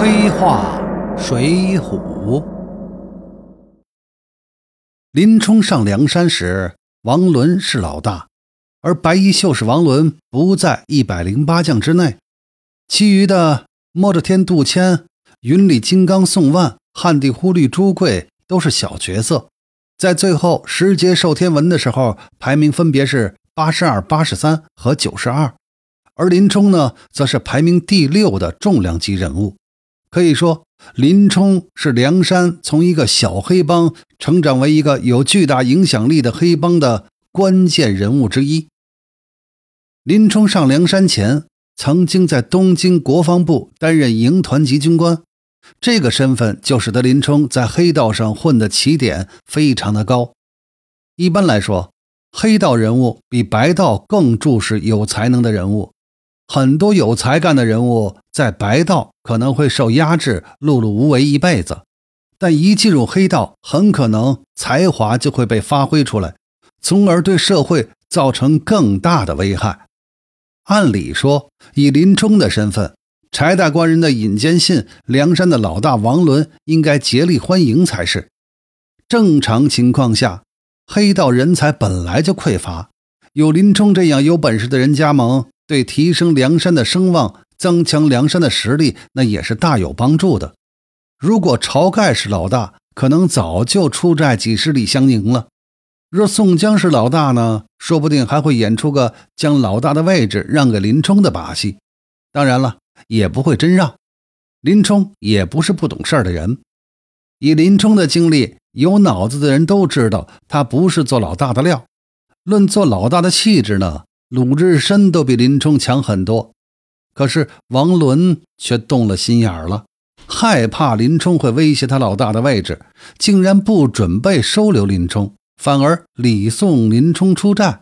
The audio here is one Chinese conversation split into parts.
黑话水浒。林冲上梁山时，王伦是老大，而白衣秀士王伦不在一百零八将之内。其余的摸着天、杜迁、云里金刚宋万、汉地忽律朱贵都是小角色，在最后十节授天文的时候，排名分别是八十二、八十三和九十二。而林冲呢，则是排名第六的重量级人物。可以说，林冲是梁山从一个小黑帮成长为一个有巨大影响力的黑帮的关键人物之一。林冲上梁山前，曾经在东京国防部担任营团级军官，这个身份就使得林冲在黑道上混的起点非常的高。一般来说，黑道人物比白道更重视有才能的人物。很多有才干的人物在白道可能会受压制、碌碌无为一辈子，但一进入黑道，很可能才华就会被发挥出来，从而对社会造成更大的危害。按理说，以林冲的身份，柴大官人的引荐信，梁山的老大王伦应该竭力欢迎才是。正常情况下，黑道人才本来就匮乏，有林冲这样有本事的人加盟。对提升梁山的声望、增强梁山的实力，那也是大有帮助的。如果晁盖是老大，可能早就出寨几十里相迎了。若宋江是老大呢，说不定还会演出个将老大的位置让给林冲的把戏。当然了，也不会真让。林冲也不是不懂事儿的人，以林冲的经历，有脑子的人都知道他不是做老大的料。论做老大的气质呢？鲁智深都比林冲强很多，可是王伦却动了心眼了，害怕林冲会威胁他老大的位置，竟然不准备收留林冲，反而礼送林冲出战。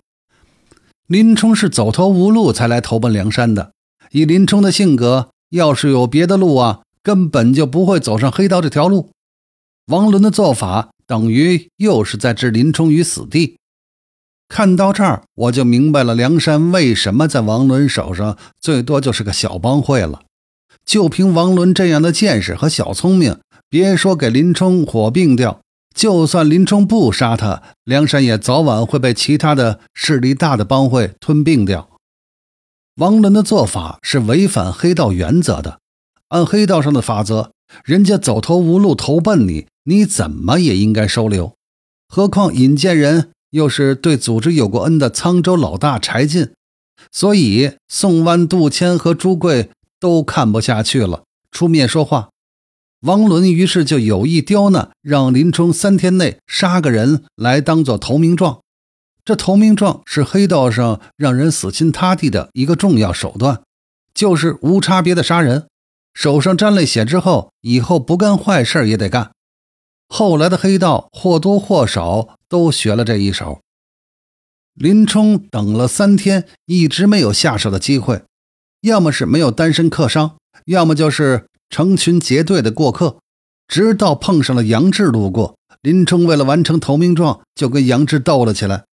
林冲是走投无路才来投奔梁山的，以林冲的性格，要是有别的路啊，根本就不会走上黑道这条路。王伦的做法等于又是在置林冲于死地。看到这儿，我就明白了梁山为什么在王伦手上最多就是个小帮会了。就凭王伦这样的见识和小聪明，别说给林冲火并掉，就算林冲不杀他，梁山也早晚会被其他的势力大的帮会吞并掉。王伦的做法是违反黑道原则的，按黑道上的法则，人家走投无路投奔你，你怎么也应该收留。何况引荐人。又是对组织有过恩的沧州老大柴进，所以宋万、杜迁和朱贵都看不下去了，出面说话。王伦于是就有意刁难，让林冲三天内杀个人来当做投名状。这投名状是黑道上让人死心塌地的一个重要手段，就是无差别的杀人，手上沾了血之后，以后不干坏事也得干。后来的黑道或多或少都学了这一手。林冲等了三天，一直没有下手的机会，要么是没有单身客商，要么就是成群结队的过客。直到碰上了杨志路过，林冲为了完成投名状，就跟杨志斗了起来。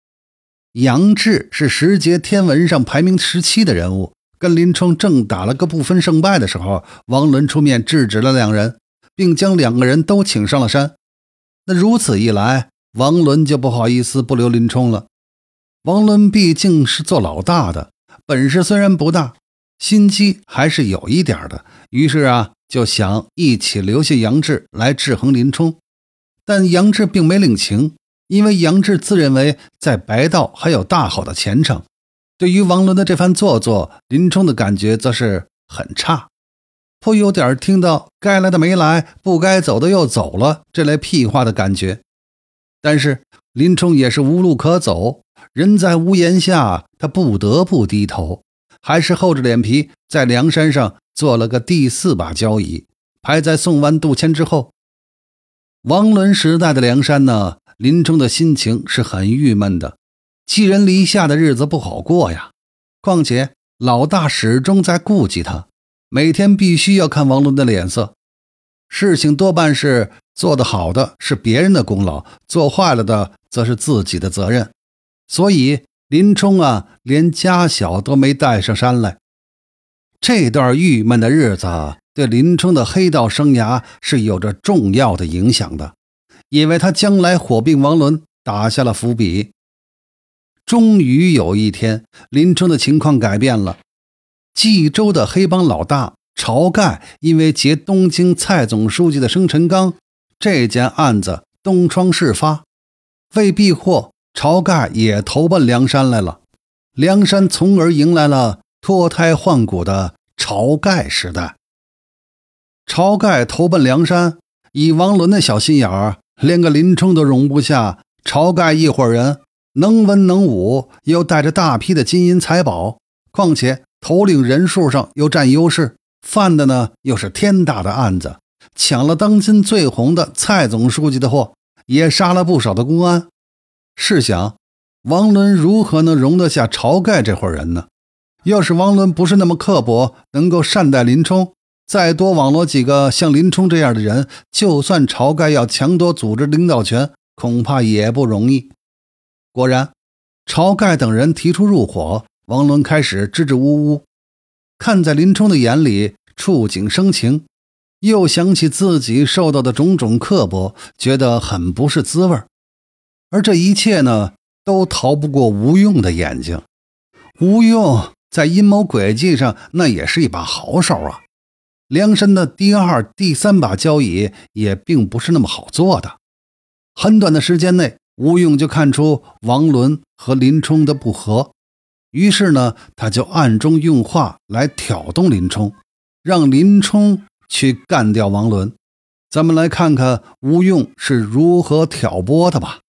杨志是十节天文上排名十七的人物，跟林冲正打了个不分胜败的时候，王伦出面制止了两人，并将两个人都请上了山。那如此一来，王伦就不好意思不留林冲了。王伦毕竟是做老大的，本事虽然不大，心机还是有一点的。于是啊，就想一起留下杨志来制衡林冲。但杨志并没领情，因为杨志自认为在白道还有大好的前程。对于王伦的这番做作，林冲的感觉则是很差。颇有点听到该来的没来，不该走的又走了这类屁话的感觉。但是林冲也是无路可走，人在屋檐下，他不得不低头，还是厚着脸皮在梁山上做了个第四把交椅，排在宋万、杜迁之后。王伦时代的梁山呢，林冲的心情是很郁闷的，寄人篱下的日子不好过呀。况且老大始终在顾忌他。每天必须要看王伦的脸色，事情多半是做得好的是别人的功劳，做坏了的则是自己的责任。所以林冲啊，连家小都没带上山来。这段郁闷的日子对林冲的黑道生涯是有着重要的影响的，也为他将来火并王伦打下了伏笔。终于有一天，林冲的情况改变了。冀州的黑帮老大晁盖因为劫东京蔡总书记的生辰纲这件案子东窗事发，为避祸，晁盖也投奔梁山来了。梁山从而迎来了。脱胎换骨的晁盖时代，晁盖投奔梁山，以王伦的小心眼儿，连个林冲都容不下。晁盖一伙人能文能武，又带着大批的金银财宝，况且头领人数上又占优势，犯的呢又是天大的案子，抢了当今最红的蔡总书记的货，也杀了不少的公安。试想，王伦如何能容得下晁盖这伙人呢？要是王伦不是那么刻薄，能够善待林冲，再多网罗几个像林冲这样的人，就算晁盖要强夺组织领导权，恐怕也不容易。果然，晁盖等人提出入伙，王伦开始支支吾吾。看在林冲的眼里，触景生情，又想起自己受到的种种刻薄，觉得很不是滋味而这一切呢，都逃不过吴用的眼睛。吴用。在阴谋诡计上，那也是一把好手啊！梁山的第二、第三把交椅也并不是那么好做的。很短的时间内，吴用就看出王伦和林冲的不和，于是呢，他就暗中用话来挑动林冲，让林冲去干掉王伦。咱们来看看吴用是如何挑拨的吧。